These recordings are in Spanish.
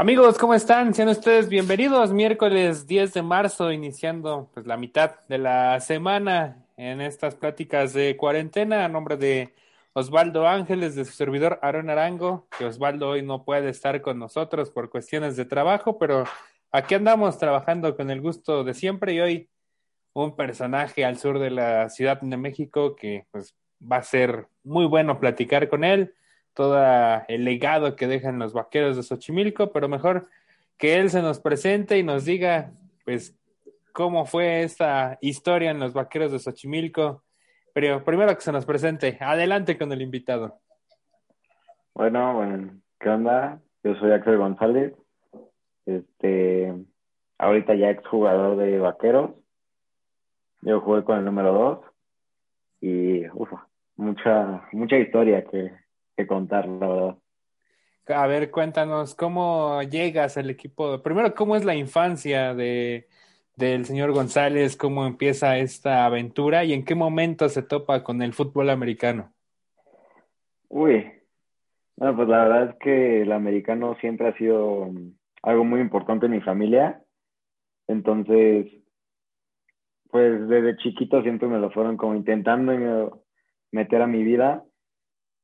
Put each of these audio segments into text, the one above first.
Amigos, ¿cómo están? Sean ustedes bienvenidos. Miércoles 10 de marzo, iniciando pues la mitad de la semana en estas pláticas de cuarentena a nombre de Osvaldo Ángeles, de su servidor Aaron Arango, que Osvaldo hoy no puede estar con nosotros por cuestiones de trabajo, pero aquí andamos trabajando con el gusto de siempre y hoy un personaje al sur de la Ciudad de México que pues va a ser muy bueno platicar con él todo el legado que dejan los vaqueros de Xochimilco, pero mejor que él se nos presente y nos diga, pues, cómo fue esta historia en los vaqueros de Xochimilco. Pero primero que se nos presente, adelante con el invitado. Bueno, bueno, ¿qué onda? Yo soy Axel González, este, ahorita ya exjugador de vaqueros. Yo jugué con el número 2 y ufa, mucha, mucha historia que, que contar, la verdad. A ver, cuéntanos, ¿cómo llegas al equipo? Primero, ¿cómo es la infancia de, del señor González? ¿Cómo empieza esta aventura? ¿Y en qué momento se topa con el fútbol americano? Uy, bueno, pues la verdad es que el americano siempre ha sido algo muy importante en mi familia. Entonces, pues desde chiquito siempre me lo fueron como intentando meter a mi vida.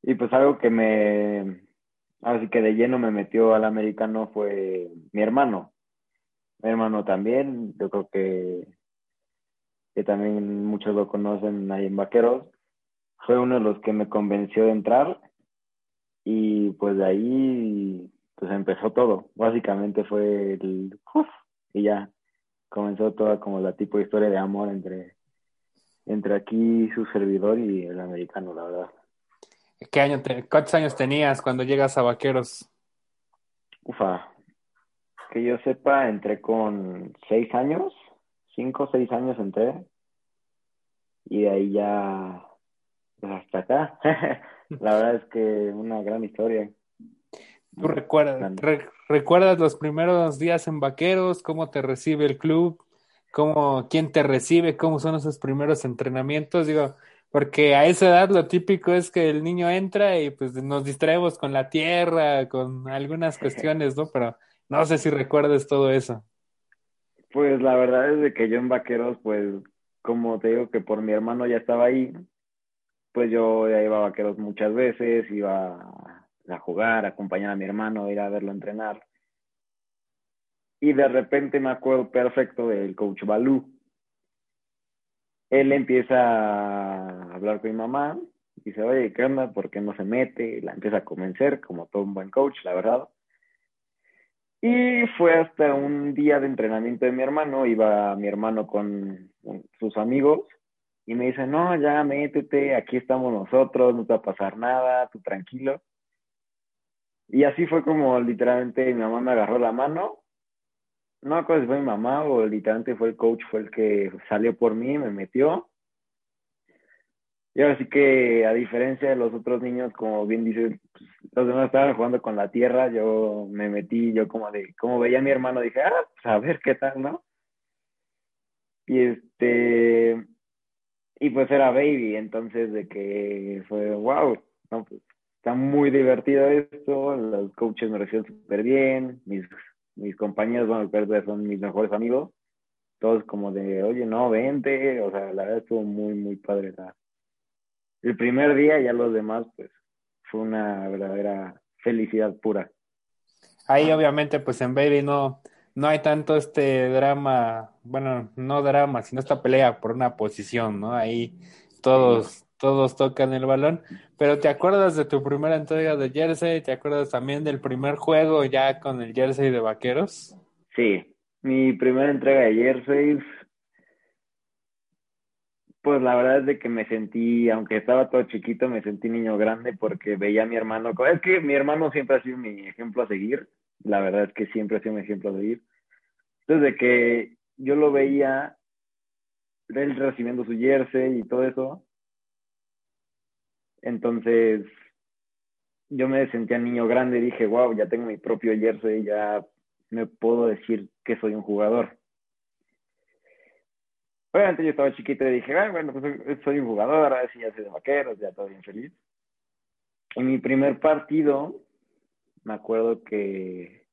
Y pues algo que me, así que de lleno me metió al americano fue mi hermano. Mi hermano también, yo creo que, que también muchos lo conocen ahí en Vaqueros. Fue uno de los que me convenció de entrar y pues de ahí pues empezó todo. Básicamente fue el uf, y ya comenzó toda como la tipo de historia de amor entre, entre aquí su servidor y el americano, la verdad. ¿Qué año ¿Cuántos años tenías cuando llegas a Vaqueros? Ufa, que yo sepa, entré con seis años, cinco o seis años entré, y de ahí ya, pues hasta acá. La verdad es que una gran historia. ¿Tú recuerdas, recuerdas los primeros días en Vaqueros? ¿Cómo te recibe el club? ¿Cómo, ¿Quién te recibe? ¿Cómo son esos primeros entrenamientos? Digo, porque a esa edad lo típico es que el niño entra y pues nos distraemos con la tierra, con algunas cuestiones, ¿no? Pero no sé si recuerdes todo eso. Pues la verdad es de que yo en Vaqueros, pues como te digo que por mi hermano ya estaba ahí, pues yo ya iba a Vaqueros muchas veces, iba a jugar, a acompañar a mi hermano, ir a verlo entrenar. Y de repente me acuerdo perfecto del coach Balú él empieza a hablar con mi mamá, dice, oye, ¿qué onda? ¿Por qué no se mete? La empieza a convencer, como todo un buen coach, la verdad. Y fue hasta un día de entrenamiento de mi hermano, iba mi hermano con sus amigos y me dice, no, ya métete, aquí estamos nosotros, no te va a pasar nada, tú tranquilo. Y así fue como literalmente mi mamá me agarró la mano no si fue mi mamá o literalmente fue el coach, fue el que salió por mí, me metió. Y ahora sí que, a diferencia de los otros niños, como bien dices, pues, los demás estaban jugando con la tierra, yo me metí, yo como de, como veía a mi hermano, dije, ah, pues a ver qué tal, ¿no? Y este, y pues era baby, entonces de que fue, wow, no, pues está muy divertido esto, los coaches me recibieron súper bien, mis mis compañeros, bueno, son mis mejores amigos, todos como de, oye, no, vente, o sea, la verdad estuvo muy, muy padre. La... El primer día ya los demás, pues, fue una verdadera felicidad pura. Ahí obviamente, pues en Baby no, no hay tanto este drama, bueno, no drama, sino esta pelea por una posición, ¿no? Ahí todos, todos tocan el balón, pero ¿te acuerdas de tu primera entrega de jersey? ¿Te acuerdas también del primer juego ya con el jersey de vaqueros? Sí, mi primera entrega de jerseys, pues la verdad es de que me sentí, aunque estaba todo chiquito, me sentí niño grande porque veía a mi hermano, es que mi hermano siempre ha sido mi ejemplo a seguir, la verdad es que siempre ha sido mi ejemplo a seguir. Entonces de que yo lo veía, él recibiendo su jersey y todo eso, entonces, yo me sentía niño grande y dije, wow, ya tengo mi propio jersey, ya me puedo decir que soy un jugador. Obviamente yo estaba chiquito y dije, bueno, pues soy un jugador, ahora sí ya soy de vaqueros, ya todo bien feliz. En mi primer partido, me acuerdo que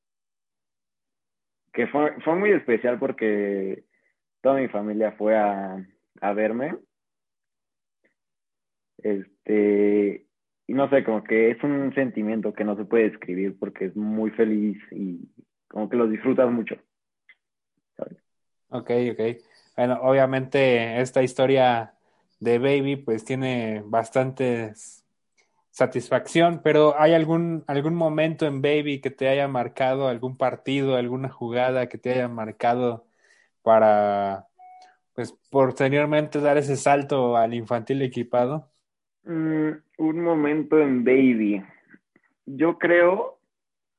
que fue, fue muy especial porque toda mi familia fue a, a verme. Este, y no sé, como que es un sentimiento que no se puede describir porque es muy feliz y como que lo disfrutas mucho. ¿sabes? Ok, ok. Bueno, obviamente esta historia de Baby pues tiene bastante satisfacción, pero ¿hay algún, algún momento en Baby que te haya marcado, algún partido, alguna jugada que te haya marcado para, pues, posteriormente dar ese salto al infantil equipado? Mm, un momento en Baby. Yo creo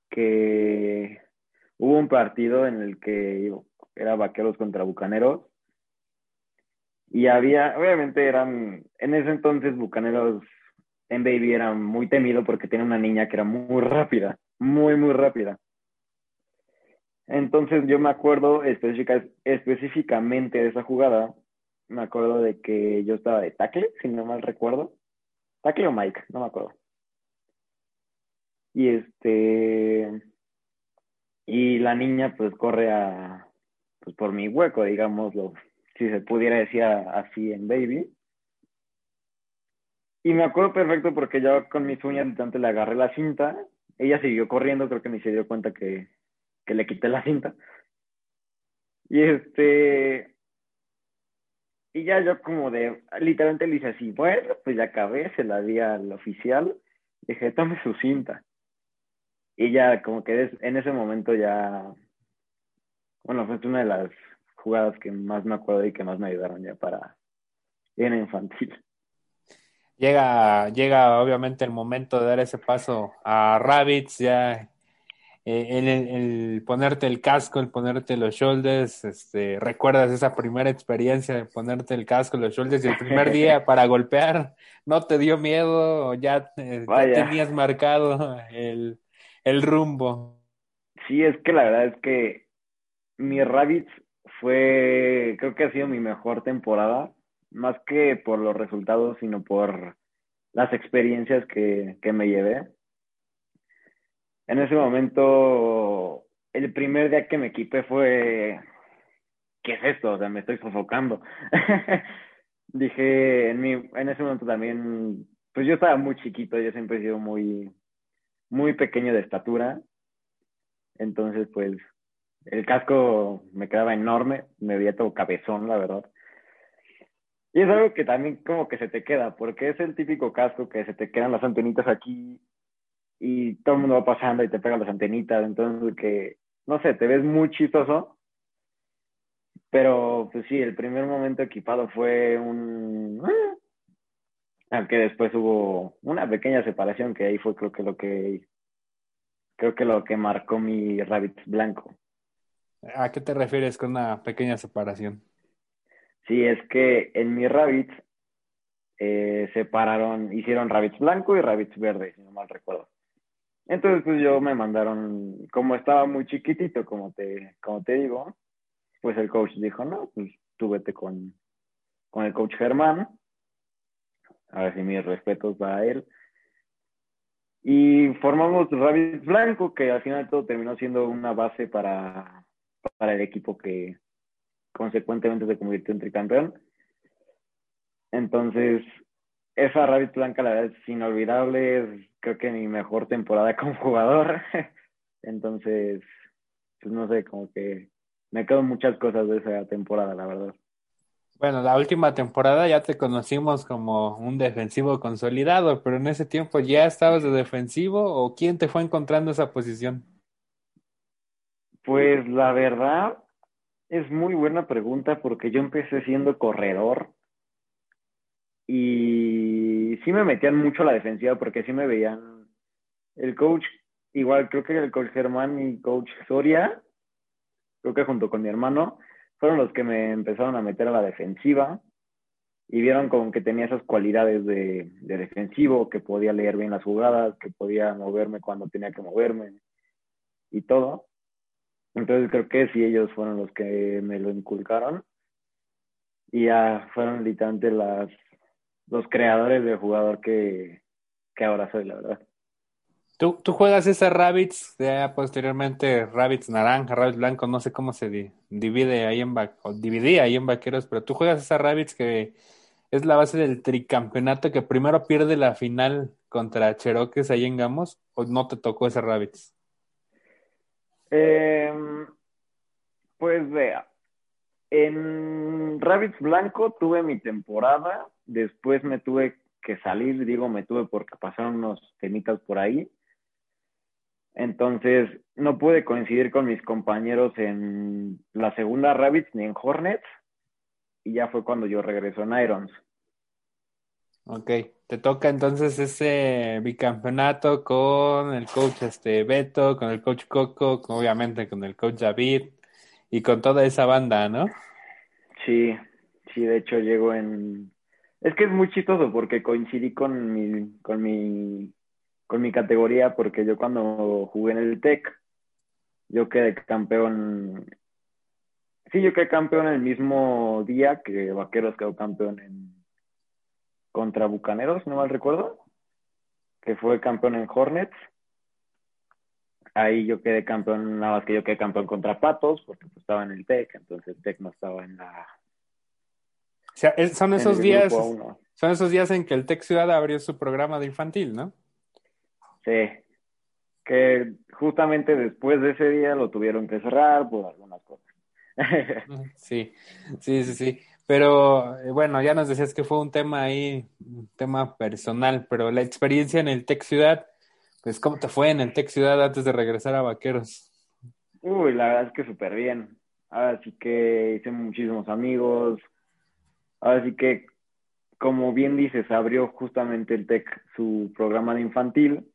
que hubo un partido en el que era Vaqueros contra Bucaneros y había, obviamente eran, en ese entonces Bucaneros en Baby era muy temido porque tenía una niña que era muy rápida, muy, muy rápida. Entonces yo me acuerdo específica, específicamente de esa jugada, me acuerdo de que yo estaba de tackle, si no mal recuerdo. Tackle o Mike, no me acuerdo. Y este, y la niña pues corre a, pues por mi hueco, digámoslo, si se pudiera decir así en Baby. Y me acuerdo perfecto porque yo con mis uñas tanto le agarré la cinta. Ella siguió corriendo, creo que ni se dio cuenta que, que le quité la cinta. Y este. Y ya yo como de, literalmente le hice así, bueno, pues ya acabé, se la di al oficial, dije, tome su cinta. Y ya como que en ese momento ya, bueno, fue una de las jugadas que más me acuerdo y que más me ayudaron ya para en infantil. Llega, llega obviamente el momento de dar ese paso a Rabbits, ya eh, el, el, ponerte el casco, el ponerte los shoulders, este, recuerdas esa primera experiencia de ponerte el casco, los shoulders y el primer día para golpear, ¿no te dio miedo? ¿Ya, eh, ya tenías marcado el, el rumbo? Sí, es que la verdad es que mi Rabbits fue, creo que ha sido mi mejor temporada, más que por los resultados, sino por las experiencias que, que me llevé. En ese momento, el primer día que me equipé fue, ¿qué es esto? O sea, me estoy sofocando. Dije, en, mi, en ese momento también, pues yo estaba muy chiquito, yo siempre he sido muy, muy pequeño de estatura. Entonces, pues, el casco me quedaba enorme, me veía todo cabezón, la verdad. Y es algo que también como que se te queda, porque es el típico casco que se te quedan las antenitas aquí y todo el mundo va pasando y te pegan las antenitas, entonces que, no sé, te ves muy chistoso. Pero pues sí, el primer momento equipado fue un... Aunque después hubo una pequeña separación que ahí fue creo que lo que creo que lo que marcó mi rabbit blanco. ¿A qué te refieres con una pequeña separación? Sí, es que en mi rabbits eh, separaron, hicieron rabbits blanco y rabbits verde, si no mal recuerdo. Entonces, pues yo me mandaron, como estaba muy chiquitito, como te, como te digo, pues el coach dijo, no, pues tú vete con, con el coach Germán. A ver si mis respetos va a él. Y formamos Rabbits Blanco, que al final todo terminó siendo una base para para el equipo que consecuentemente se convirtió en tricampeón. Entonces, esa Rabbit Blanca, la verdad, es inolvidable. Es, creo que mi mejor temporada como jugador. Entonces, pues no sé, como que me quedo muchas cosas de esa temporada, la verdad. Bueno, la última temporada ya te conocimos como un defensivo consolidado, pero en ese tiempo ya estabas de defensivo o quién te fue encontrando esa posición? Pues la verdad es muy buena pregunta porque yo empecé siendo corredor y sí me metían mucho a la defensiva porque sí me veían el coach, igual creo que el coach Germán y coach Soria, creo que junto con mi hermano, fueron los que me empezaron a meter a la defensiva y vieron como que tenía esas cualidades de, de defensivo, que podía leer bien las jugadas, que podía moverme cuando tenía que moverme y todo. Entonces creo que sí, ellos fueron los que me lo inculcaron. Y ya fueron literalmente las, los creadores del jugador que, que ahora soy, la verdad. ¿Tú, tú juegas esa Rabbits, ya posteriormente Rabbits naranja, Rabbits blanco, no sé cómo se di- divide ahí en o dividía ahí en vaqueros, pero tú juegas esa Rabbits que es la base del tricampeonato que primero pierde la final contra Cherokees ahí en Gamos, o no te tocó esa Rabbits? Em, pues vea, en Rabbits Blanco tuve mi temporada, después me tuve que salir, digo me tuve porque pasaron unos temitas por ahí. Entonces no pude coincidir con mis compañeros en la segunda Rabbits ni en Hornets. Y ya fue cuando yo regreso en Irons. Ok, te toca entonces ese bicampeonato con el coach este Beto, con el coach Coco, con- obviamente con el coach David y con toda esa banda, ¿no? Sí, sí, de hecho llego en... Es que es muy chistoso porque coincidí con mi, con mi, con mi categoría porque yo cuando jugué en el TEC, yo quedé campeón... Sí, yo quedé campeón el mismo día que Vaqueros quedó campeón en... contra Bucaneros, no mal recuerdo, que fue campeón en Hornets. Ahí yo quedé campeón, nada más que yo quedé campeón contra Patos porque pues, estaba en el TEC, entonces el TEC no estaba en la... O sea, es- son esos días, son esos días en que el Tech Ciudad abrió su programa de infantil, ¿no? Sí, que justamente después de ese día lo tuvieron que cerrar por algunas cosas. Sí, sí, sí, sí. Pero eh, bueno, ya nos decías que fue un tema ahí, un tema personal, pero la experiencia en el Tech Ciudad, pues ¿cómo te fue en el Tech Ciudad antes de regresar a Vaqueros? Uy, la verdad es que súper bien. Ahora sí que hice muchísimos amigos. Ahora sí que, como bien dices, abrió justamente el TEC su programa de infantil.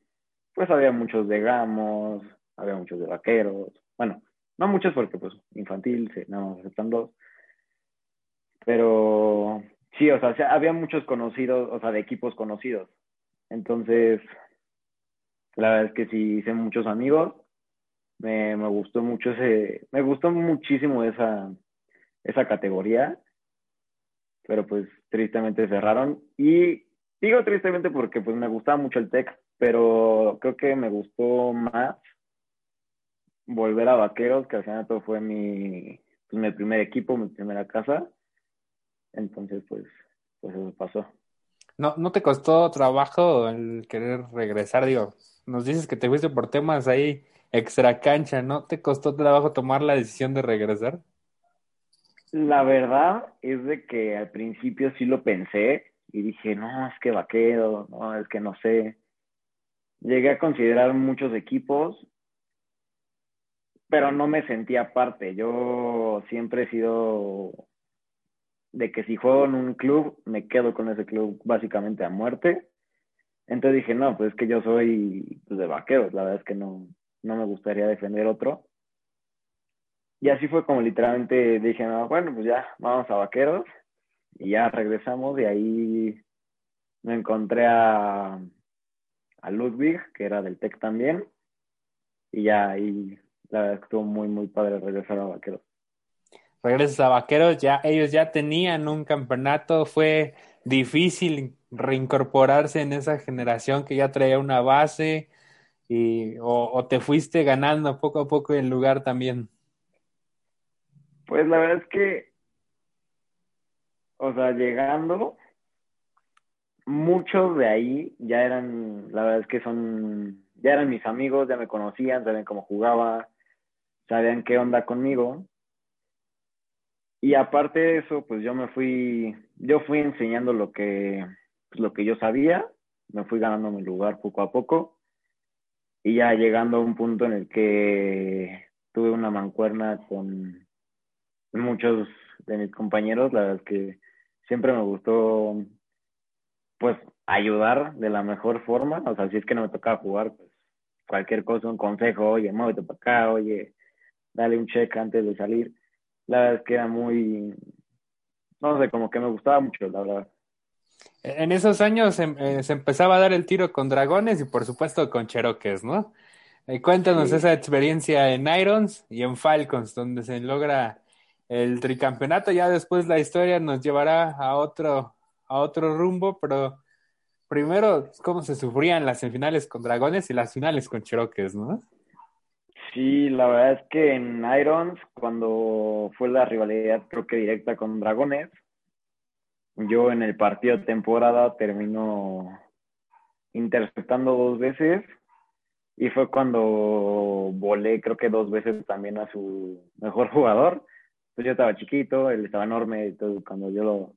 Pues había muchos de Gamos, había muchos de Vaqueros. Bueno, no muchos porque pues infantil, se, nada más aceptan dos. Pero sí, o sea, se- había muchos conocidos, o sea, de equipos conocidos. Entonces, la verdad es que sí hice muchos amigos. Me, me gustó mucho ese, me gustó muchísimo esa, esa categoría, pero pues tristemente cerraron. Y digo tristemente porque pues me gustaba mucho el TEC, pero creo que me gustó más volver a Vaqueros, que al final todo fue mi, pues, mi primer equipo, mi primera casa. Entonces, pues, pues eso pasó. ¿No, no te costó trabajo el querer regresar? Digo, nos dices que te fuiste por temas ahí extra cancha, ¿no? ¿Te costó trabajo tomar la decisión de regresar? La verdad es de que al principio sí lo pensé y dije, no, es que vaquero, no, es que no sé. Llegué a considerar muchos equipos, pero no me sentía parte. Yo siempre he sido de que si juego en un club, me quedo con ese club básicamente a muerte. Entonces dije, no, pues es que yo soy pues, de vaqueros, la verdad es que no, no me gustaría defender otro. Y así fue como literalmente dije, no, bueno, pues ya, vamos a vaqueros. Y ya regresamos y ahí me encontré a, a Ludwig, que era del TEC también. Y ya ahí la verdad estuvo muy, muy padre regresar a vaqueros. Regresas a Vaqueros, ya ellos ya tenían un campeonato, fue difícil reincorporarse en esa generación que ya traía una base y o, o te fuiste ganando poco a poco el lugar también. Pues la verdad es que, o sea, llegando, muchos de ahí ya eran, la verdad es que son, ya eran mis amigos, ya me conocían, sabían cómo jugaba, sabían qué onda conmigo. Y aparte de eso, pues yo me fui, yo fui enseñando lo que, pues, lo que yo sabía, me fui ganando mi lugar poco a poco. Y ya llegando a un punto en el que tuve una mancuerna con muchos de mis compañeros, la verdad es que siempre me gustó pues ayudar de la mejor forma, o sea, si es que no me tocaba jugar, pues cualquier cosa, un consejo, oye, muévete para acá, oye, dale un check antes de salir, la verdad es que era muy, no sé, como que me gustaba mucho, la verdad. En esos años se, eh, se empezaba a dar el tiro con dragones y por supuesto con cheroques, ¿no? Eh, cuéntanos Sí. esa experiencia en Irons y en Falcons, donde se logra el tricampeonato. Ya después la historia nos llevará a otro, a otro rumbo, pero primero cómo se sufrían las semifinales con Dragones y las finales con Cherokees, ¿no? Sí, la verdad es que en Irons, cuando fue la rivalidad creo que directa con Dragones, yo en el partido de temporada termino interceptando dos veces y fue cuando volé creo que dos veces también a su mejor jugador. Pues yo estaba chiquito, él estaba enorme, entonces cuando yo lo,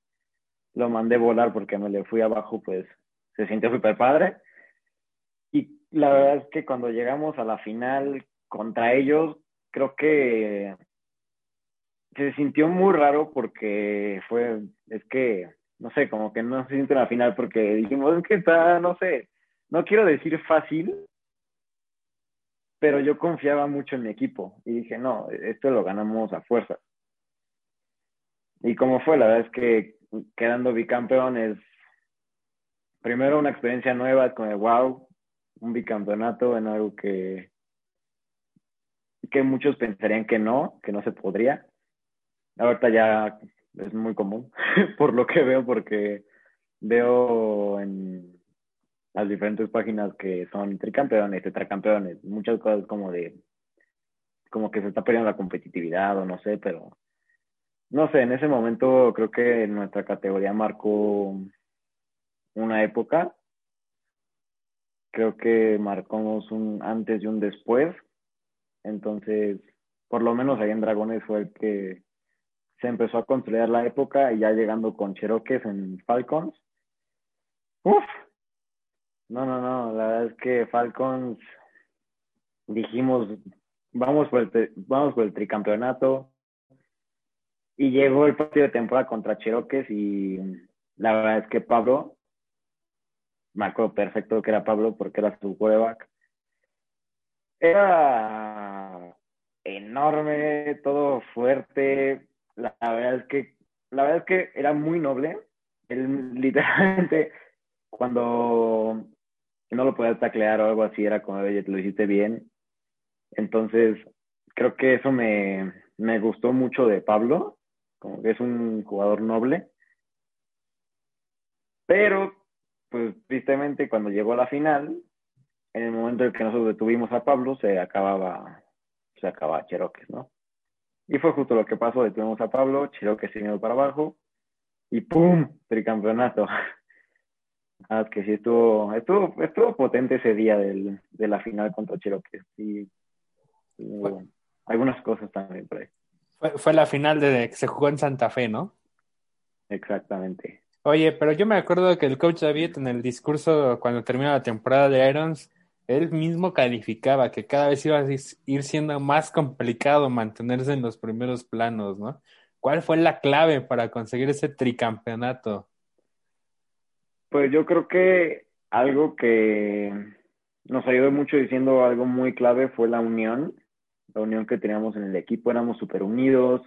lo mandé volar porque me le fui abajo, pues se sintió súper padre. Y la verdad es que cuando llegamos a la final contra ellos, creo que se sintió muy raro porque fue, es que, no sé, como que no se siente la final porque dijimos, es que está, no sé, no quiero decir fácil, pero yo confiaba mucho en mi equipo y dije, no, esto lo ganamos a fuerza. Y como fue, la verdad es que quedando bicampeón es primero una experiencia nueva, es como wow, un bicampeonato en algo que, que muchos pensarían que no, que no se podría. Ahorita ya es muy común, por lo que veo, porque veo en las diferentes páginas que son tricampeones, tetracampeones, muchas cosas como de, como que se está perdiendo la competitividad o no sé, pero no sé, en ese momento creo que nuestra categoría marcó una época. Creo que marcamos un antes y un después. Entonces, por lo menos ahí en Dragones fue el que se empezó a construir la época y ya llegando con Cherokees en Falcons. Uf, no, no, no, la verdad es que Falcons dijimos, vamos por el, vamos por el tricampeonato. Y llegó el partido de temporada contra Cherokees y la verdad es que Pablo, me acuerdo perfecto que era Pablo porque era su quarterback. Era enorme, todo fuerte. La, verdad es que, la verdad es que era muy noble. Él literalmente cuando no lo podía taclear o algo así, era como, oye, lo hiciste bien. Entonces, creo que eso me, me gustó mucho de Pablo, como que es un jugador noble. Pero, pues, tristemente, cuando llegó a la final, en el momento en que nosotros detuvimos a Pablo, se acababa, se acababa Cherokee, ¿no? Y fue justo lo que pasó, detuvimos a Pablo, Cherokee se vino para abajo, y ¡pum! Tricampeonato. Ah, que sí, estuvo, estuvo, estuvo potente ese día del, de la final contra Cherokee. Y, algunas cosas también por ahí. Fue, fue, la final de que se jugó en Santa Fe, ¿no? Exactamente. Oye, pero yo me acuerdo que el coach David en el discurso cuando termina la temporada de Irons, él mismo calificaba que cada vez iba a ir siendo más complicado mantenerse en los primeros planos, ¿no? ¿Cuál fue la clave para conseguir ese tricampeonato? Pues yo creo que algo que nos ayudó mucho diciendo algo muy clave fue la unión, la unión que teníamos en el equipo, éramos súper unidos.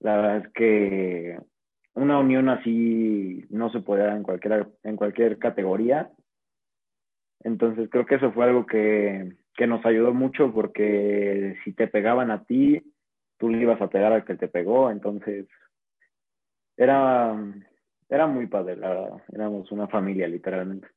La verdad es que una unión así no se dar en cualquier, en cualquier categoría. Entonces creo que eso fue algo que, que nos ayudó mucho porque si te pegaban a ti, tú le ibas a pegar al que te pegó. Entonces era, era muy padre, la. Éramos una familia, literalmente.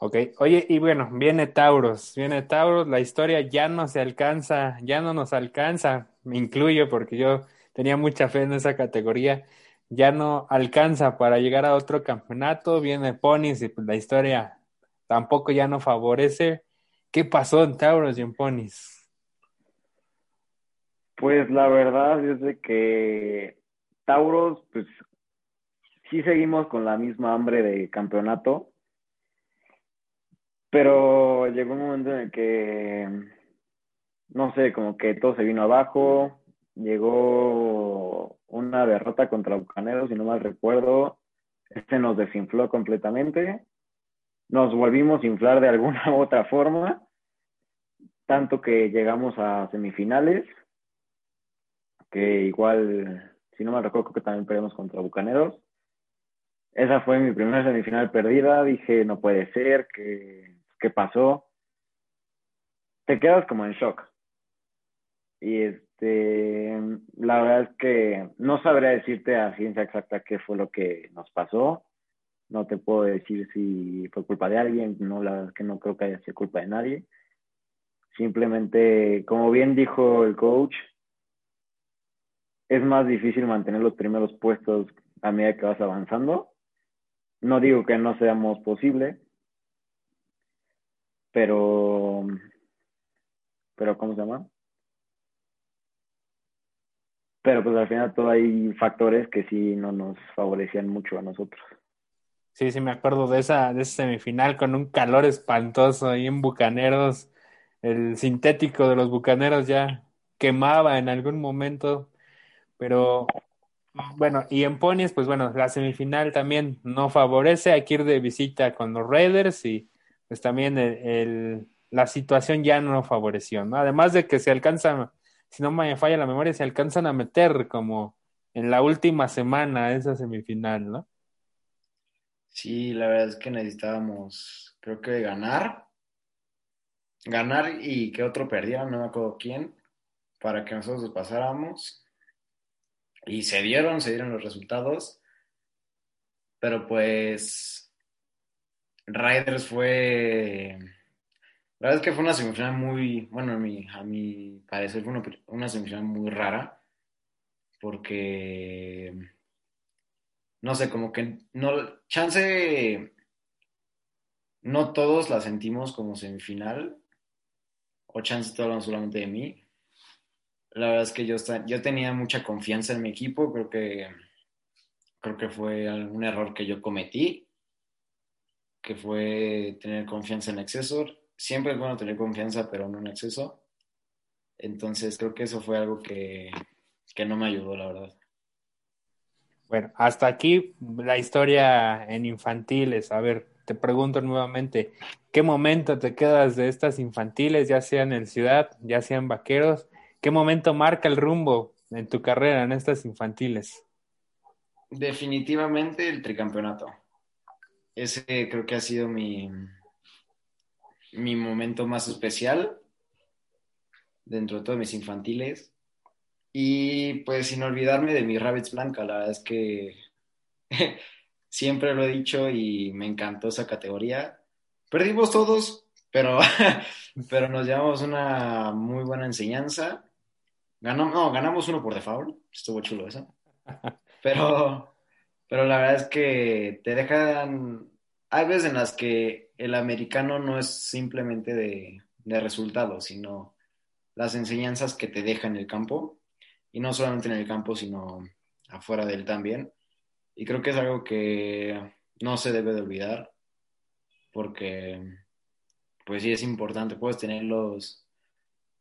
Ok, oye, y bueno, viene Tauros, viene Tauros, la historia ya no se alcanza, ya no nos alcanza, me incluyo porque yo tenía mucha fe en esa categoría, ya no alcanza para llegar a otro campeonato, viene Ponis y pues la historia tampoco ya no favorece. ¿Qué pasó en Tauros y en Ponis? Pues la verdad es de que Tauros, pues sí seguimos con la misma hambre de campeonato, pero llegó un momento en el que, no sé, como que todo se vino abajo, llegó una derrota contra Bucaneros, si no mal recuerdo, este nos desinfló completamente, nos volvimos a inflar de alguna u otra forma, tanto que llegamos a semifinales, que igual, si no mal recuerdo, que también perdimos contra Bucaneros. Esa fue mi primera semifinal perdida. Dije, no puede ser, ¿qué, qué pasó? Te quedas como en shock. Y este, la verdad es que no sabría decirte a ciencia exacta qué fue lo que nos pasó. No te puedo decir si fue culpa de alguien, no, la verdad es que no creo que haya sido culpa de nadie. Simplemente, como bien dijo el coach, es más difícil mantener los primeros puestos a medida que vas avanzando. No digo que no seamos posible, pero, pero ¿cómo se llama? Pero pues al final todo hay factores que sí no nos favorecían mucho a nosotros. Sí, sí, me acuerdo de esa, de esa semifinal con un calor espantoso ahí en Bucaneros. El sintético de los Bucaneros ya quemaba en algún momento, pero bueno, y en Ponies, pues bueno, la semifinal también no favorece, hay que ir de visita con los Raiders y pues también el, la situación ya no favoreció, ¿no? Además de que se alcanzan, si no me falla la memoria, se alcanzan a meter como en la última semana esa semifinal, ¿no? Sí, la verdad es que necesitábamos, creo que ganar, ganar y que otro perdiera, no me acuerdo quién, para que nosotros pasáramos. Y se dieron, se dieron los resultados, pero pues Riders fue, la verdad es que fue una semifinal muy, bueno, a mi, a parecer fue una, una semifinal muy rara, porque no sé, como que no, chance, no todos la sentimos como semifinal, o chance todos solamente de mí. La verdad es que yo, yo tenía mucha confianza en mi equipo, creo que, creo que fue un error que yo cometí, que fue tener confianza en exceso. Siempre es bueno tener confianza, pero no en exceso. Entonces creo que eso fue algo que, que no me ayudó, la verdad. Bueno, hasta aquí la historia en infantiles. A ver, te pregunto nuevamente, ¿qué momento te quedas de estas infantiles, ya sean en ciudad, ya sean vaqueros? ¿Qué momento marca el rumbo en tu carrera en estas infantiles? Definitivamente el tricampeonato. Ese creo que ha sido mi, mi momento más especial dentro de todos mis infantiles. Y pues sin olvidarme de mi Rabbits Blanca, la verdad es que siempre lo he dicho y me encantó esa categoría. Perdimos todos, pero, pero nos llevamos una muy buena enseñanza. Ganamos, no, ganamos uno por default, estuvo chulo eso. Pero, pero la verdad es que te dejan, hay veces en las que el americano no es simplemente de, de resultados, sino las enseñanzas que te deja en el campo y no solamente en el campo, sino afuera de él también. Y creo que es algo que no se debe de olvidar, porque pues sí es importante, puedes tener los,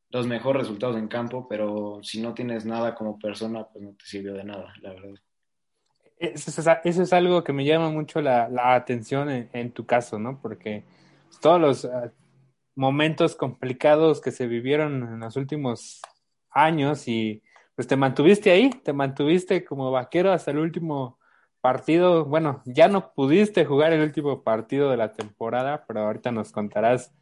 los mejores resultados en campo, pero si no tienes nada como persona, pues no te sirvió de nada, la verdad. Eso es, algo que me llama mucho la, atención en, tu caso, ¿no? Porque todos los ah, momentos complicados que se vivieron en los últimos años y pues te mantuviste ahí, te mantuviste como vaquero hasta el último partido. Bueno, ya no pudiste jugar el último partido de la temporada, pero ahorita nos contarás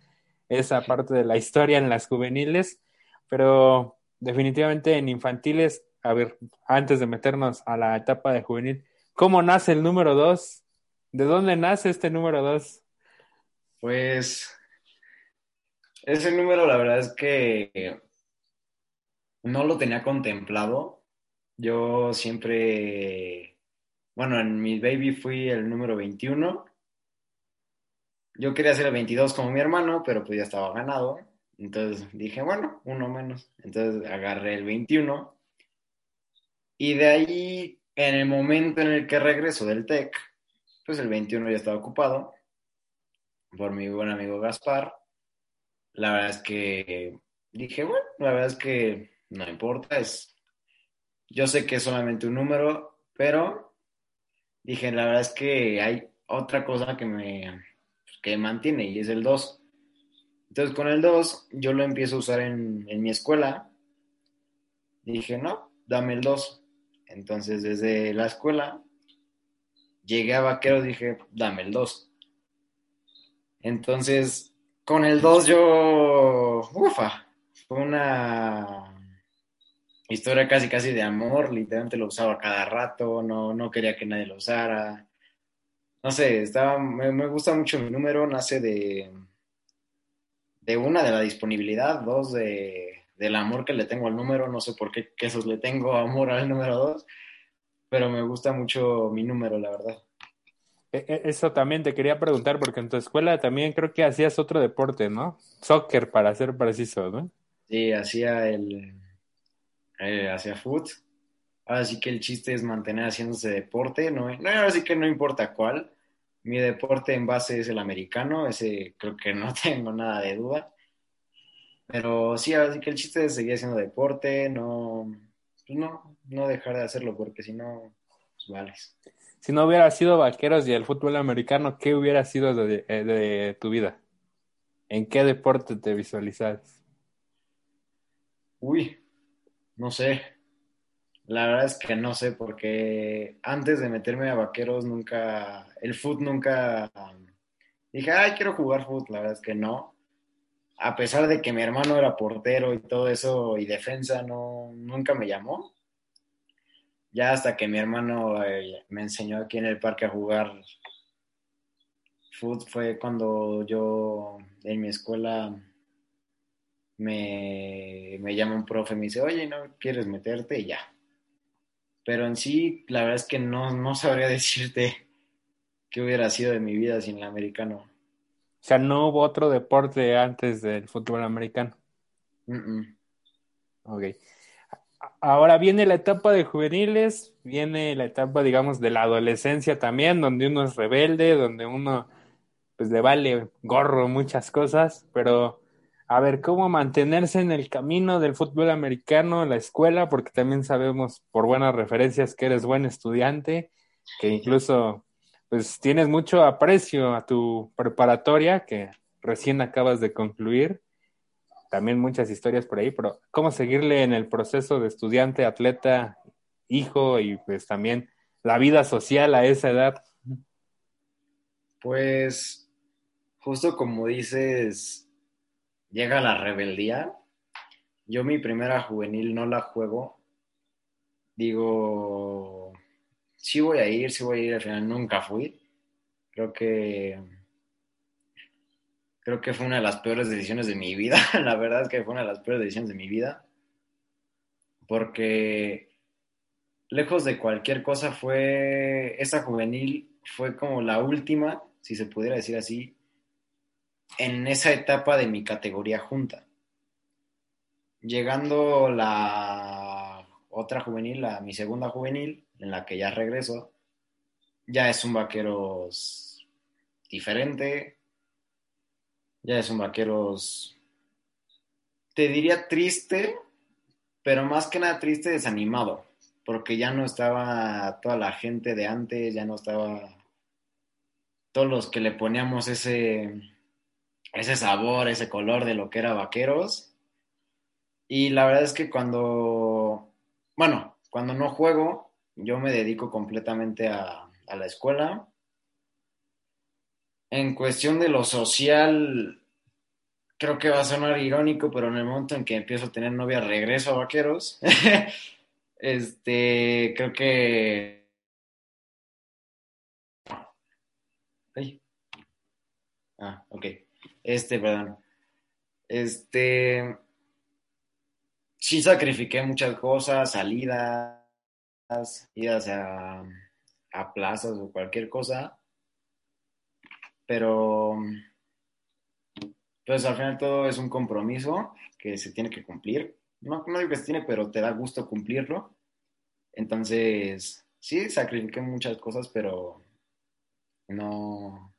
esa parte de la historia en las juveniles. Pero definitivamente en infantiles, a ver, antes de meternos a la etapa de juvenil, ¿cómo nace el número dos? ¿De dónde nace este número dos? Pues ese número, la verdad es que no lo tenía contemplado. Yo siempre, bueno, en mi baby fui el número 21. Yo quería ser el 22 como mi hermano, pero pues ya estaba ganado. Entonces dije, bueno, uno menos. Entonces agarré el 21. Y de ahí, en el momento en el que regreso del TEC, pues el 21 ya estaba ocupado por mi buen amigo Gaspar. La verdad es que dije, bueno, la verdad es que no importa, es, yo sé que es solamente un número, pero dije, la verdad es que hay otra cosa que me, que mantiene y es el 2. Entonces con el 2 yo lo empiezo a usar en, en mi escuela. Dije, no, dame el 2. Entonces desde la escuela llegué a vaquero, dije, dame el 2. Entonces, con el 2 yo, ufa, fue una historia casi casi de amor, literalmente lo usaba cada rato, no, no quería que nadie lo usara. no sé, está, me, gusta mucho mi número, nace de, de una, de la disponibilidad, dos, de, del amor que le tengo al número, no sé por qué quesos le tengo amor al número dos, pero me gusta mucho mi número, la verdad. E, e, eso también te quería preguntar, porque en tu escuela también creo que hacías otro deporte, ¿no? Soccer, para ser preciso, ¿no? Sí, hacía el... Eh, hacía foot. Ahora sí que el chiste es mantener haciéndose deporte, ¿no? no ahora sí que no importa cuál. Mi deporte en base es el americano, ese creo que no tengo nada de duda. Pero sí, ahora sí que el chiste es seguir haciendo deporte, no, pues no, no dejar de hacerlo, porque si no, pues vales si no hubiera sido vaqueros y el fútbol americano, ¿qué hubiera sido de, eh, tu vida? ¿En qué deporte te visualizas? Uy, no sé. La verdad es que no sé, porque antes de meterme a vaqueros nunca, el fútbol nunca, dije, ay, quiero jugar fútbol, la verdad es que no. A pesar de que mi hermano era portero y todo eso y defensa, no, nunca me llamó ya hasta que mi hermano eh, me enseñó aquí en el parque a jugar fútbol fue cuando yo en mi escuela me, me llama un profe y me dice, oye, ¿no quieres meterte? Y ya. Pero en sí, la verdad es que no, no sabría decirte qué hubiera sido de mi vida sin el americano. O sea, no hubo otro deporte antes del fútbol americano. Ok. Ahora viene la etapa de juveniles, viene la etapa, digamos, de la adolescencia también, donde uno es rebelde, donde uno, pues, le vale gorro muchas cosas, pero a ver, ¿cómo mantenerse en el camino del fútbol americano en la escuela? Porque también sabemos por buenas referencias que eres buen estudiante, que incluso, pues, tienes mucho aprecio a tu preparatoria que recién acabas de concluir también muchas historias por ahí, pero cómo seguirle en el proceso de estudiante, atleta, hijo y pues también la vida social a esa edad. Pues justo como dices, llega la rebeldía. Yo mi primera juvenil no la juego. Digo, sí voy a ir, sí voy a ir, al final nunca fui. Creo que creo que fue una de las peores decisiones de mi vida. La verdad es que fue una de las peores decisiones de mi vida. Porque lejos de cualquier cosa fue, esa juvenil fue como la última, si se pudiera decir así, en esa etapa de mi categoría junta. Llegando la otra juvenil, la, mi segunda juvenil, en la que ya regreso, ya es un vaquero diferente, ya es un vaqueros, te diría triste, pero más que nada triste, desanimado, porque ya no estaba toda la gente de antes, ya no estaba todos los que le poníamos ese, ese sabor, ese color de lo que era vaqueros. Y la verdad es que cuando, bueno, cuando no juego, yo me dedico completamente a, la escuela en cuestión de lo social, creo que va a sonar irónico, pero en el momento en que empiezo a tener novia, regreso a vaqueros. este, creo que. Ah, ok. Este, perdón. Este. Sí sacrifiqué muchas cosas, salidas, idas a, a plazas o cualquier cosa pero pues al final todo es un compromiso que se tiene que cumplir. No, no digo que se tiene, pero te da gusto cumplirlo. Entonces, sí, sacrifiqué muchas cosas, pero no,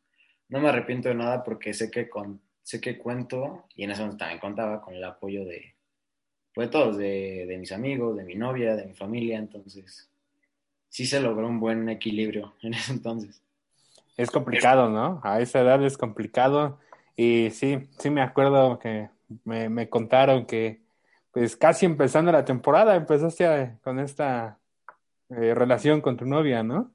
no me arrepiento de nada porque sé que, con, sé que cuento, y en eso también contaba, con el apoyo de, pues, todos, de, de mis amigos, de mi novia, de mi familia. Entonces, sí se logró un buen equilibrio en ese entonces. Es complicado, ¿no? A esa edad es complicado. Y sí, sí me acuerdo que me, contaron que, pues casi empezando la temporada, empezaste con esta eh, relación con tu novia, ¿no?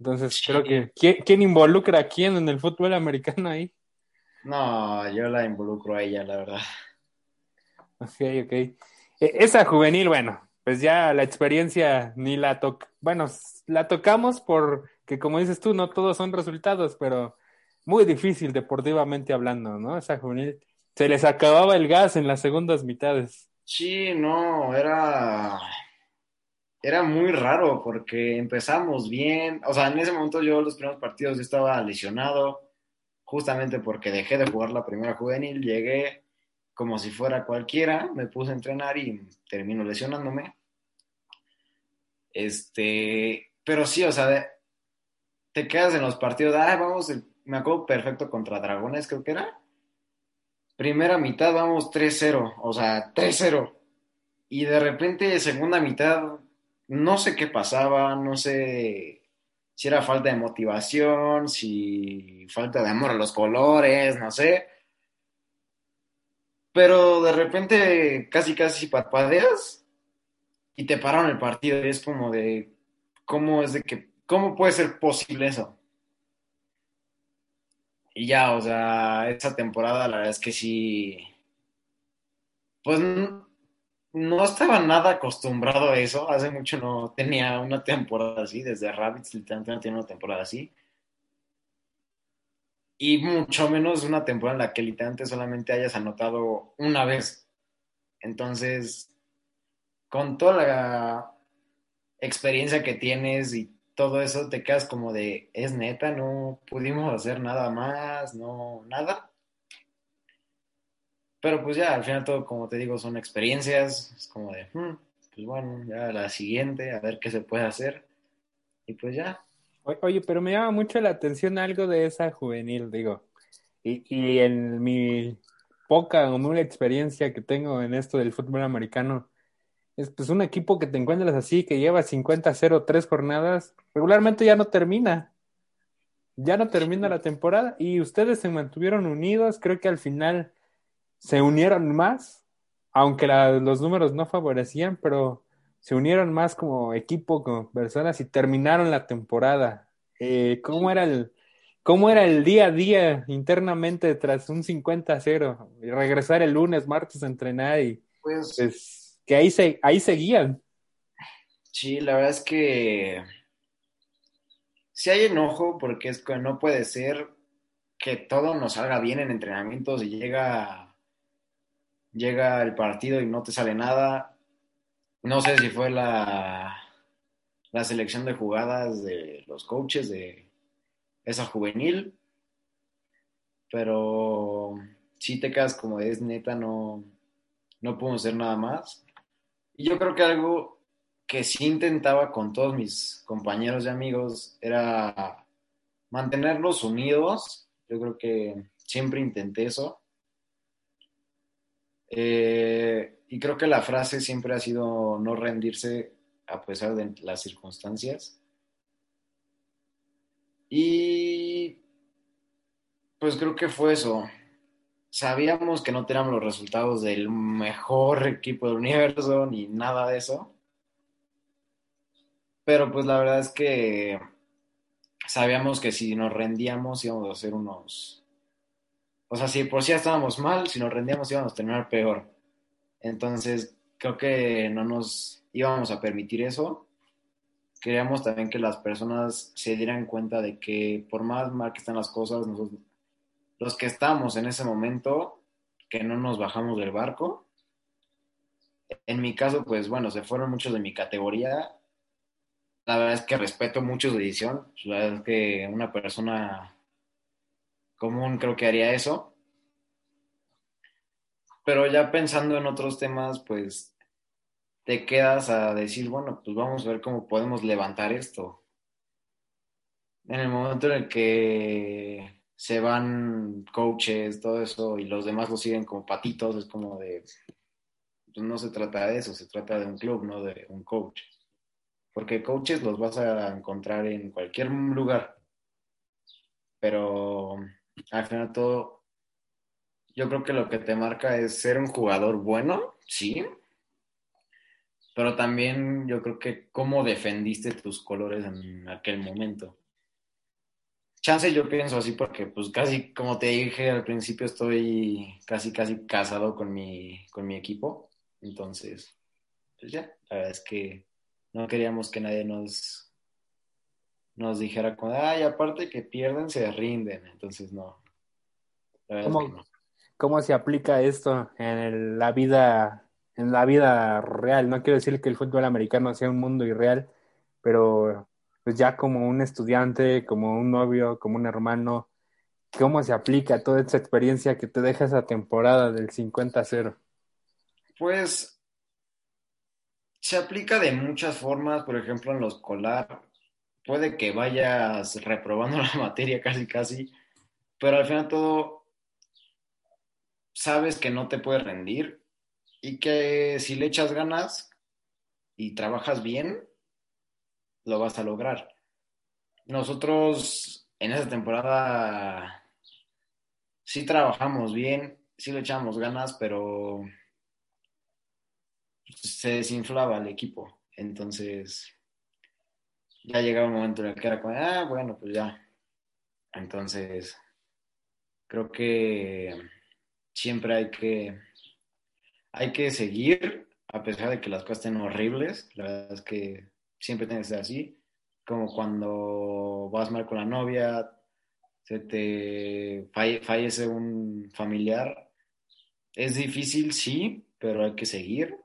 Entonces creo que, ¿quién, involucra a quién en el fútbol americano ahí? No, yo la involucro a ella, la verdad. Ok, ok. E, esa juvenil, bueno, pues ya la experiencia ni la toca, bueno, la tocamos por que como dices tú, no todos son resultados, pero muy difícil deportivamente hablando, ¿no? Esa juvenil se les acababa el gas en las segundas mitades. Sí, no, era era muy raro porque empezamos bien, o sea, en ese momento yo los primeros partidos yo estaba lesionado, justamente porque dejé de jugar la primera juvenil, llegué como si fuera cualquiera, me puse a entrenar y termino lesionándome. Este, pero sí, o sea, te quedas en los partidos, ah, vamos, me acuerdo perfecto contra Dragones, creo que era. Primera mitad vamos 3-0, o sea, 3-0. Y de repente, segunda mitad, no sé qué pasaba, no sé si era falta de motivación, si falta de amor a los colores, no sé. Pero de repente casi casi parpadeas y te pararon el partido y es como de cómo es de que cómo puede ser posible eso. Y ya, o sea, esa temporada la verdad es que sí pues no estaba nada acostumbrado a eso. Hace mucho no tenía una temporada así. Desde Rabbits literalmente no tenía una temporada así. Y mucho menos una temporada en la que literalmente solamente hayas anotado una vez. Entonces, con toda la experiencia que tienes y todo eso, te quedas como de, es neta, no pudimos hacer nada más, no, nada. Pero pues ya, al final todo, como te digo, son experiencias. Es como de, hmm, pues bueno, ya la siguiente, a ver qué se puede hacer. Y pues ya. Oye, pero me llama mucho la atención algo de esa juvenil, digo. Y, y en mi poca o nula experiencia que tengo en esto del fútbol americano, es pues un equipo que te encuentras así, que lleva 50-0 tres jornadas, regularmente ya no termina. Ya no termina la temporada y ustedes se mantuvieron unidos, creo que al final se unieron más, aunque los números no favorecían, pero se unieron más como equipo, como personas y terminaron la temporada. Eh, ¿cómo, era el, ¿Cómo era el día a día internamente tras un 50-0? Y regresar el lunes, martes a entrenar y pues, pues, que ahí, se, ahí seguían. Sí, la verdad es que sí hay enojo porque es que no puede ser que todo nos salga bien en entrenamientos y llega llega el partido y no te sale nada. No sé si fue la, la selección de jugadas de los coaches de esa juvenil, pero si te quedas como es neta, no, no puedo hacer nada más. Y yo creo que algo que sí intentaba con todos mis compañeros y amigos era mantenerlos unidos. Yo creo que siempre intenté eso. Eh, y creo que la frase siempre ha sido no rendirse a pesar de las circunstancias. Y pues creo que fue eso. Sabíamos que no teníamos los resultados del mejor equipo del universo ni nada de eso. Pero pues la verdad es que sabíamos que si nos rendíamos íbamos a hacer unos o sea, si por sí estábamos mal, si nos rendíamos íbamos a terminar peor. Entonces, creo que no nos íbamos a permitir eso. Queríamos también que las personas se dieran cuenta de que por más mal que están las cosas, nosotros, los que estamos en ese momento, que no nos bajamos del barco. En mi caso, pues bueno, se fueron muchos de mi categoría. La verdad es que respeto mucho su decisión. La verdad es que una persona común creo que haría eso. Pero ya pensando en otros temas, pues te quedas a decir, bueno, pues vamos a ver cómo podemos levantar esto. En el momento en el que se van coaches, todo eso, y los demás lo siguen como patitos, es como de, pues no se trata de eso, se trata de un club, no de un coach. Porque coaches los vas a encontrar en cualquier lugar. Pero al final todo, yo creo que lo que te marca es ser un jugador bueno, sí, pero también yo creo que cómo defendiste tus colores en aquel momento. Chance yo pienso así porque pues casi como te dije al principio estoy casi casi casado con mi, con mi equipo, entonces pues ya, la verdad es que no queríamos que nadie nos nos dijera como, ay, aparte que pierden, se rinden. Entonces, no. ¿Cómo, ¿Cómo, se aplica esto en la vida, en la vida real? No quiero decir que el fútbol americano sea un mundo irreal, pero pues ya como un estudiante, como un novio, como un hermano, ¿cómo se aplica toda esa experiencia que te deja esa temporada del 50-0? Pues se aplica de muchas formas, por ejemplo, en lo escolar, puede que vayas reprobando la materia casi, casi, pero al final todo sabes que no te puedes rendir y que si le echas ganas y trabajas bien, lo vas a lograr. Nosotros en esa temporada sí trabajamos bien, sí le echamos ganas, pero se desinflaba el equipo. Entonces, ya llegaba un momento en el que era como, ah, bueno, pues ya. Entonces, creo que siempre hay que, hay que seguir, a pesar de que las cosas estén horribles. La verdad es que siempre tiene que ser así. Como cuando vas mal con la novia, se te fallece un familiar. Es difícil, sí, pero hay que seguir.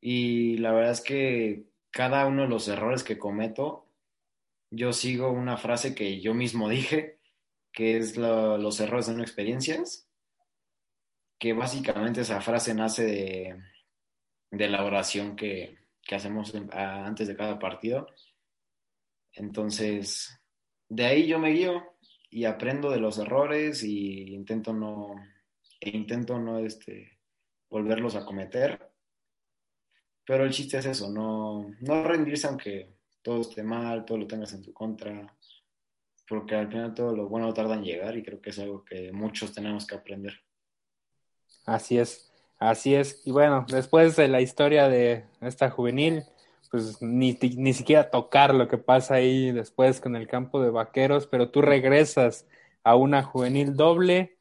Y la verdad es que cada uno de los errores que cometo, yo sigo una frase que yo mismo dije, que es los errores son experiencias, que básicamente esa frase nace de, de la oración que, que hacemos antes de cada partido. Entonces, de ahí yo me guío y aprendo de los errores y intento no, e intento no este, volverlos a cometer pero el chiste es eso, no, no rendirse aunque todo esté mal, todo lo tengas en tu contra, porque al final todo lo bueno tarda en llegar y creo que es algo que muchos tenemos que aprender. Así es, así es. Y bueno, después de la historia de esta juvenil, pues ni, ni siquiera tocar lo que pasa ahí después con el campo de vaqueros, pero tú regresas a una juvenil doble,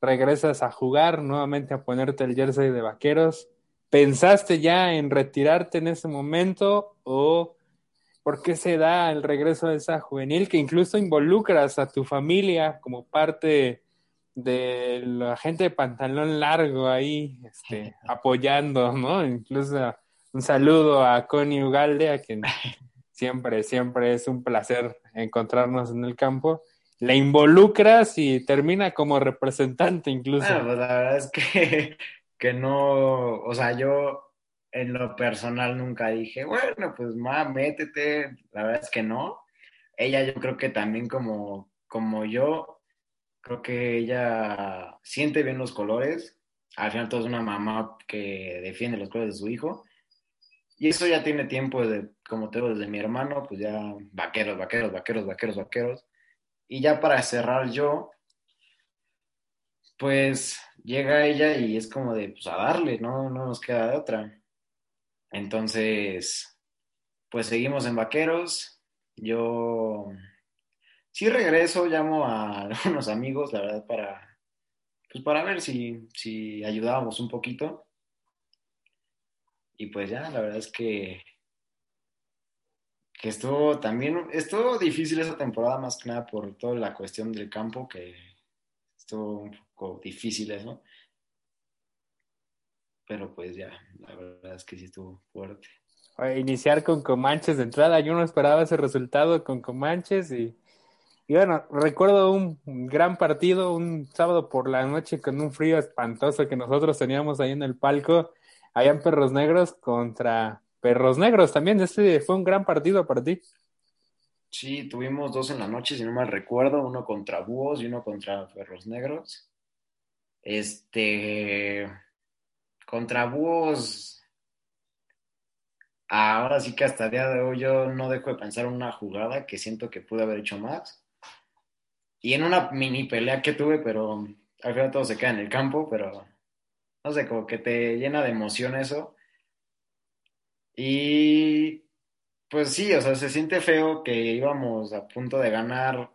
regresas a jugar, nuevamente a ponerte el jersey de vaqueros ¿Pensaste ya en retirarte en ese momento o por qué se da el regreso de esa juvenil que incluso involucras a tu familia como parte de la gente de pantalón largo ahí este, apoyando, ¿no? Incluso un saludo a Connie Ugalde, a quien siempre, siempre es un placer encontrarnos en el campo. La involucras y termina como representante incluso. Bueno, pues la verdad es que que no, o sea, yo en lo personal nunca dije, bueno, pues ma, métete, la verdad es que no. Ella yo creo que también como, como yo, creo que ella siente bien los colores, al final todo es una mamá que defiende los colores de su hijo, y eso ya tiene tiempo, de, como te digo, desde mi hermano, pues ya vaqueros, vaqueros, vaqueros, vaqueros, vaqueros, y ya para cerrar yo, pues llega ella y es como de, pues a darle, ¿no? No nos queda de otra. Entonces, pues seguimos en Vaqueros. Yo sí regreso, llamo a algunos amigos, la verdad, para, pues para ver si, si ayudábamos un poquito. Y pues ya, la verdad es que, que estuvo también, estuvo difícil esa temporada más que nada por toda la cuestión del campo, que estuvo un poco difícil eso. Pero pues ya, la verdad es que sí estuvo fuerte. Iniciar con Comanches de entrada, yo no esperaba ese resultado con Comanches y, bueno, recuerdo un gran partido, un sábado por la noche con un frío espantoso que nosotros teníamos ahí en el palco, allá en Perros Negros contra Perros Negros también, este fue un gran partido para ti. Sí, tuvimos dos en la noche, si no mal recuerdo, uno contra Búhos y uno contra Perros Negros. Este, contra Búhos, ahora sí que hasta el día de hoy yo no dejo de pensar en una jugada que siento que pude haber hecho más. Y en una mini pelea que tuve, pero al final todo se queda en el campo, pero no sé, como que te llena de emoción eso. Y pues sí, o sea, se siente feo que íbamos a punto de ganar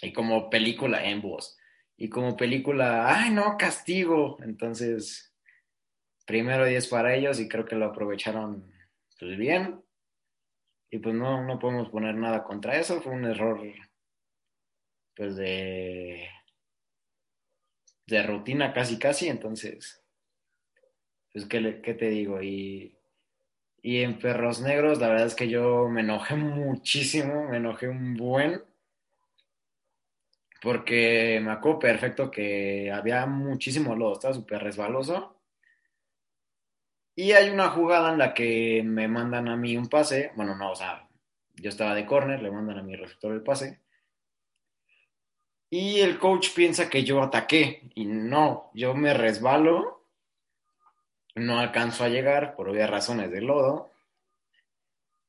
y como película en voz y como película, ay no, castigo. Entonces, primero 10 para ellos y creo que lo aprovecharon pues bien. Y pues no, no podemos poner nada contra eso, fue un error pues de, de rutina casi casi, entonces, pues qué, qué te digo, y, y en Perros Negros la verdad es que yo me enojé muchísimo, me enojé un buen, porque me acuerdo perfecto que había muchísimo lodo, estaba súper resbaloso. Y hay una jugada en la que me mandan a mí un pase, bueno, no, o sea, yo estaba de corner, le mandan a mi receptor el pase. Y el coach piensa que yo ataqué y no, yo me resbalo, no alcanzo a llegar por obvias razones de lodo.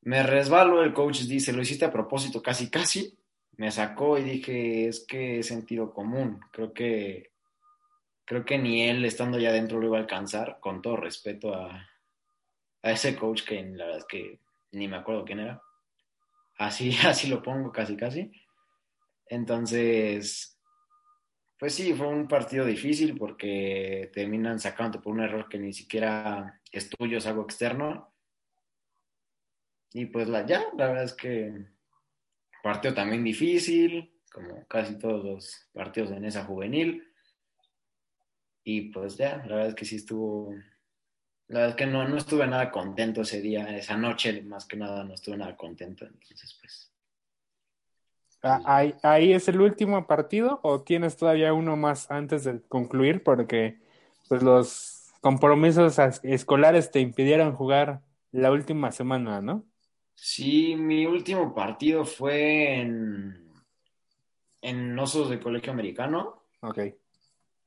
Me resbalo, el coach dice, lo hiciste a propósito casi casi. Me sacó y dije, es que es sentido común. Creo que creo que ni él estando ya dentro lo iba a alcanzar, con todo respeto a, a ese coach que la verdad es que ni me acuerdo quién era. Así, así lo pongo casi casi. Entonces, pues sí, fue un partido difícil porque terminan sacándote por un error que ni siquiera es tuyo, es algo externo. Y pues ya, la verdad es que partido también difícil, como casi todos los partidos en esa juvenil. Y pues ya, la verdad es que sí estuvo, la verdad es que no, no estuve nada contento ese día, esa noche más que nada no estuve nada contento. Entonces pues ¿Ahí, ¿Ahí es el último partido o tienes todavía uno más antes de concluir? Porque pues los compromisos escolares te impidieron jugar la última semana, ¿no? Sí, mi último partido fue en, en Osos de Colegio Americano. Ok.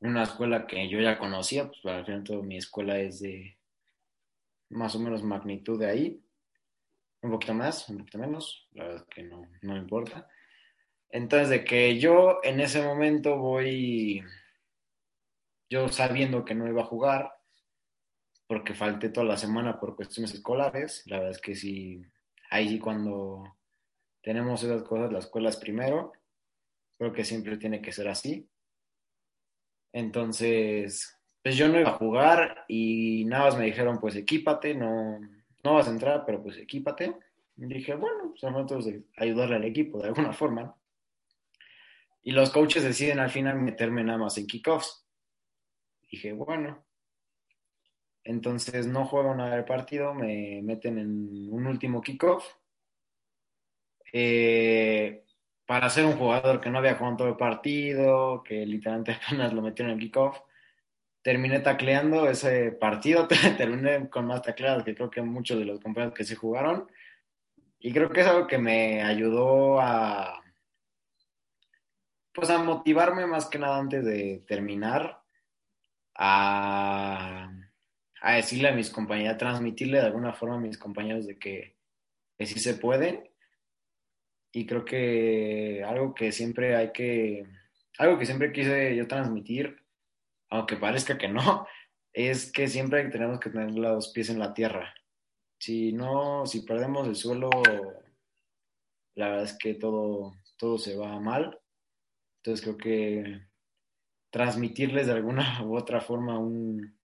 Una escuela que yo ya conocía, pues al final toda mi escuela es de más o menos magnitud de ahí. Un poquito más, un poquito menos, la verdad es que no, no importa. Entonces, de que yo en ese momento voy, yo sabiendo que no iba a jugar, porque falté toda la semana por cuestiones escolares, la verdad es que sí, ahí sí cuando tenemos esas cosas, la escuela es primero, creo que siempre tiene que ser así. Entonces, pues yo no iba a jugar y nada más me dijeron, pues equípate, no, no vas a entrar, pero pues equípate. Y dije, bueno, pues nosotros ayudarle al equipo de alguna forma. Y los coaches deciden al final meterme nada más en kickoffs. Dije, bueno. Entonces no juego nada del partido, me meten en un último kickoff. Eh, para ser un jugador que no había jugado todo el partido, que literalmente apenas lo metieron en kickoff, terminé tacleando ese partido, terminé con más tacleadas que creo que muchos de los compañeros que se jugaron. Y creo que es algo que me ayudó a, pues a motivarme más que nada antes de terminar, a, decirle a mis compañeros, a transmitirle de alguna forma a mis compañeros de que, sí se puede. Y creo que algo que siempre hay que, algo que siempre quise yo transmitir, aunque parezca que no, es que siempre tenemos que tener los pies en la tierra. Si no, si perdemos el suelo, la verdad es que todo, todo se va mal. Entonces creo que transmitirles de alguna u otra forma un,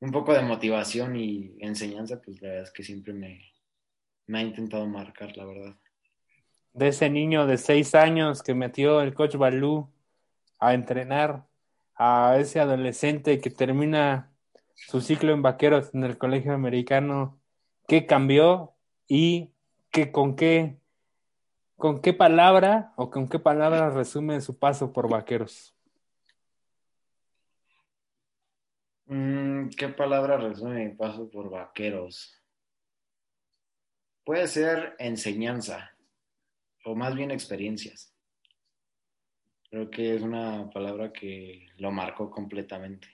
un poco de motivación y enseñanza, pues la verdad es que siempre me, me ha intentado marcar, la verdad. De ese niño de seis años que metió el coach Balú a entrenar a ese adolescente que termina su ciclo en vaqueros en el colegio americano, ¿qué cambió y qué, con qué ¿Con qué palabra o con qué palabra resume su paso por Vaqueros? Mm, ¿Qué palabra resume mi paso por Vaqueros? Puede ser enseñanza o más bien experiencias. Creo que es una palabra que lo marcó completamente.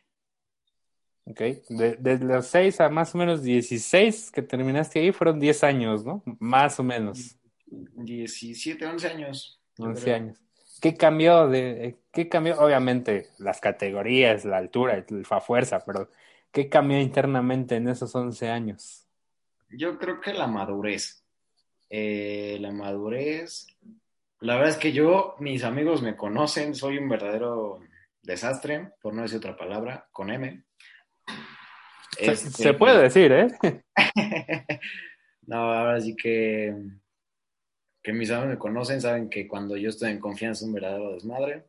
Ok, de, los 6 a más o menos 16 que terminaste ahí fueron 10 años, ¿no? Más o menos. 17, 11 años. 11 años. ¿Qué cambió de qué cambió? Obviamente las categorías, la altura, la fuerza, pero ¿qué cambió internamente en esos 11 años? Yo creo que la madurez. Eh, la madurez. La verdad es que yo, mis amigos me conocen, soy un verdadero desastre, por no decir otra palabra, con M. se, este, puede decir, ¿eh? No, ahora sí que, que mis amigos me conocen, saben que cuando yo estoy en confianza es un verdadero desmadre.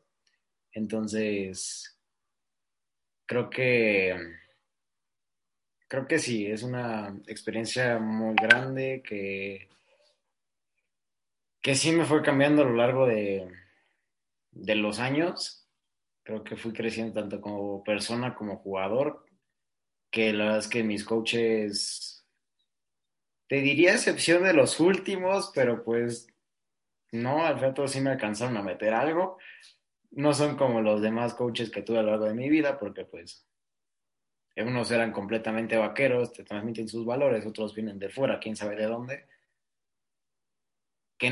Entonces, creo que creo que sí, es una experiencia muy grande que, que sí me fue cambiando a lo largo de, de los años. Creo que fui creciendo tanto como persona como jugador, que la verdad es que mis coaches, te diría excepción de los últimos, pero pues no, al rato sí me alcanzaron a meter algo. No son como los demás coaches que tuve a lo largo de mi vida, porque pues unos eran completamente vaqueros, te transmiten sus valores, otros vienen de fuera, quién sabe de dónde. Que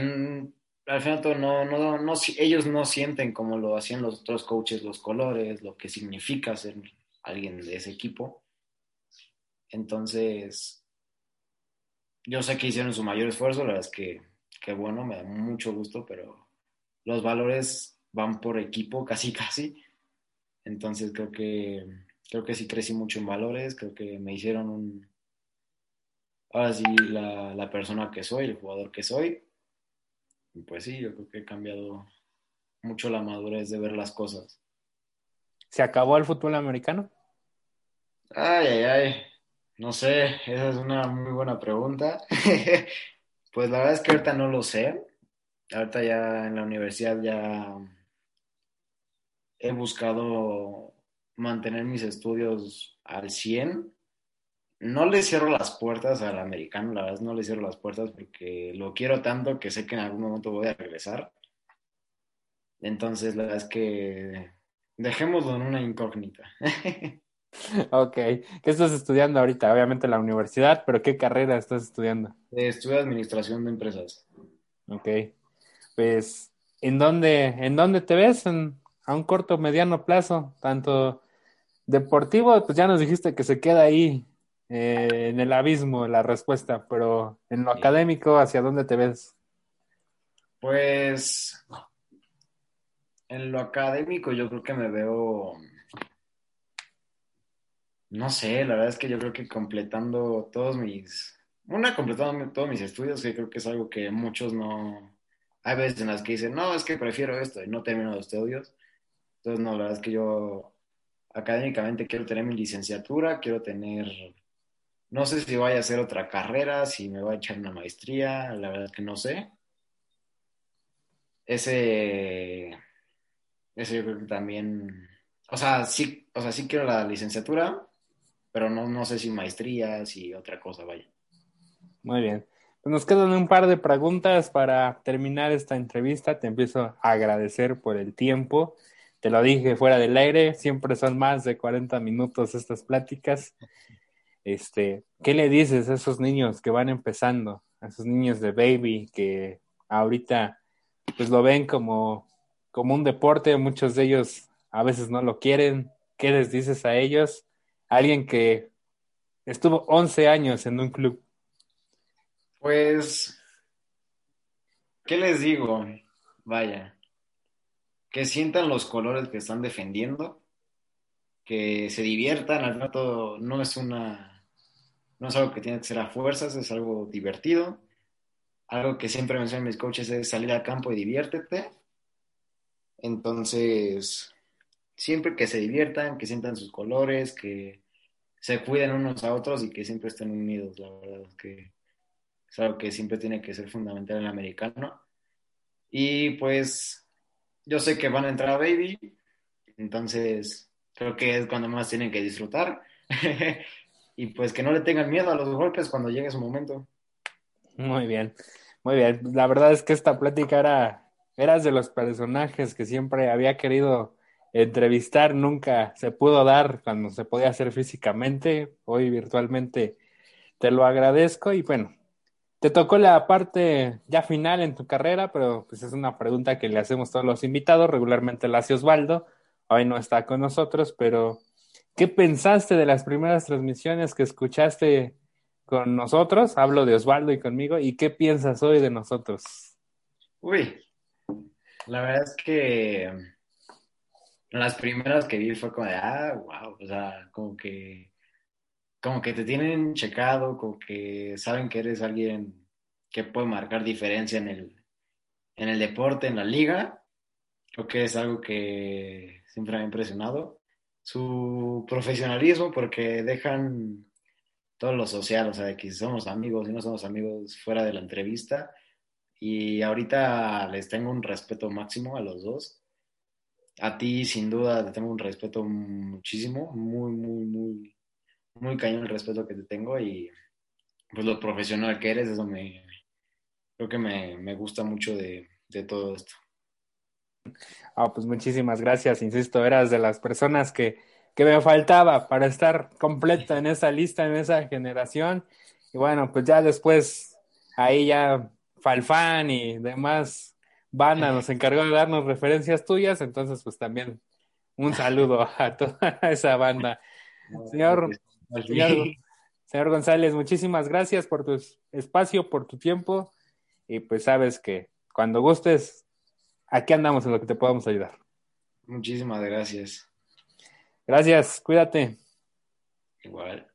al final no, no, no, ellos no sienten como lo hacían los otros coaches los colores, lo que significa ser alguien de ese equipo. Entonces, yo sé que hicieron su mayor esfuerzo, la verdad es que, que bueno, me da mucho gusto, pero los valores van por equipo, casi, casi. Entonces creo que creo que sí crecí mucho en valores, creo que me hicieron un, ahora sí, la, la persona que soy, el jugador que soy. Y pues sí, yo creo que he cambiado mucho la madurez de ver las cosas. ¿Se acabó el fútbol americano? Ay, ay, ay. No sé, esa es una muy buena pregunta. pues la verdad es que ahorita no lo sé. Ahorita ya en la universidad ya he buscado mantener mis estudios al 100. No le cierro las puertas al americano, la verdad no le cierro las puertas porque lo quiero tanto que sé que en algún momento voy a regresar. Entonces, la verdad es que dejémoslo en una incógnita. ok, ¿qué estás estudiando ahorita? Obviamente la universidad, pero ¿qué carrera estás estudiando? estudio administración de empresas. Ok, pues, ¿en dónde, en dónde te ves? a un corto, mediano plazo, tanto Deportivo, pues ya nos dijiste que se queda ahí eh, en el abismo la respuesta, pero en lo académico, ¿hacia dónde te ves? Pues en lo académico yo creo que me veo, no sé, la verdad es que yo creo que completando todos mis, una, completando todos mis estudios, que creo que es algo que muchos no, hay veces en las que dicen, no, es que prefiero esto y no termino los estudios. Entonces, no, la verdad es que yo académicamente quiero tener mi licenciatura, quiero tener, no sé si voy a hacer otra carrera, si me voy a echar una maestría, la verdad es que no sé. Ese, ese yo creo que también, o sea, sí, o sea, sí quiero la licenciatura, pero no, no sé si maestría, si otra cosa, vaya. Muy bien. Pues nos quedan un par de preguntas para terminar esta entrevista. Te empiezo a agradecer por el tiempo te lo dije fuera del aire, siempre son más de 40 minutos estas pláticas. Este, ¿qué le dices a esos niños que van empezando, a esos niños de baby que ahorita pues lo ven como, como un deporte, muchos de ellos a veces no lo quieren? ¿Qué les dices a ellos? Alguien que estuvo 11 años en un club. Pues, ¿qué les digo? Vaya, que sientan los colores que están defendiendo, que se diviertan, al rato no es una, no es algo que tiene que ser a fuerzas, es algo divertido. Algo que siempre mencionan mis coaches es salir al campo y diviértete. Entonces, siempre que se diviertan, que sientan sus colores, que se cuiden unos a otros y que siempre estén unidos, la verdad es que es algo que siempre tiene que ser fundamental en el americano. Y pues yo sé que van a entrar a Baby, entonces creo que es cuando más tienen que disfrutar. y pues que no le tengan miedo a los golpes cuando llegue su momento. Muy bien, muy bien. La verdad es que esta plática era, eras de los personajes que siempre había querido entrevistar, nunca se pudo dar cuando se podía hacer físicamente, hoy virtualmente te lo agradezco y bueno, te tocó la parte ya final en tu carrera, pero pues es una pregunta que le hacemos todos los invitados, regularmente la hace Osvaldo, hoy no está con nosotros, pero ¿qué pensaste de las primeras transmisiones que escuchaste con nosotros? Hablo de Osvaldo y conmigo, ¿y qué piensas hoy de nosotros? Uy, la verdad es que las primeras que vi fue como de, ah, wow, o sea, como que como que te tienen checado, como que saben que eres alguien que puede marcar diferencia en el, en el deporte, en la liga. Creo que es algo que siempre me ha impresionado. Su profesionalismo, porque dejan todo lo social, o sea, de que somos amigos y no somos amigos fuera de la entrevista. Y ahorita les tengo un respeto máximo a los dos. A ti, sin duda, te tengo un respeto muchísimo, muy, muy, muy, muy cañón el respeto que te tengo y pues lo profesional que eres, eso me, creo que me, me gusta mucho de, de todo esto. Ah, pues muchísimas gracias, insisto, eras de las personas que, que me faltaba para estar completa en esa lista, en esa generación. Y bueno, pues ya después ahí ya Falfán y demás banda nos encargó de darnos referencias tuyas, entonces pues también un saludo a toda esa banda. Señor, señor, González, muchísimas gracias por tu espacio, por tu tiempo y pues sabes que cuando gustes, aquí andamos en lo que te podamos ayudar. Muchísimas gracias. Gracias, cuídate. Igual.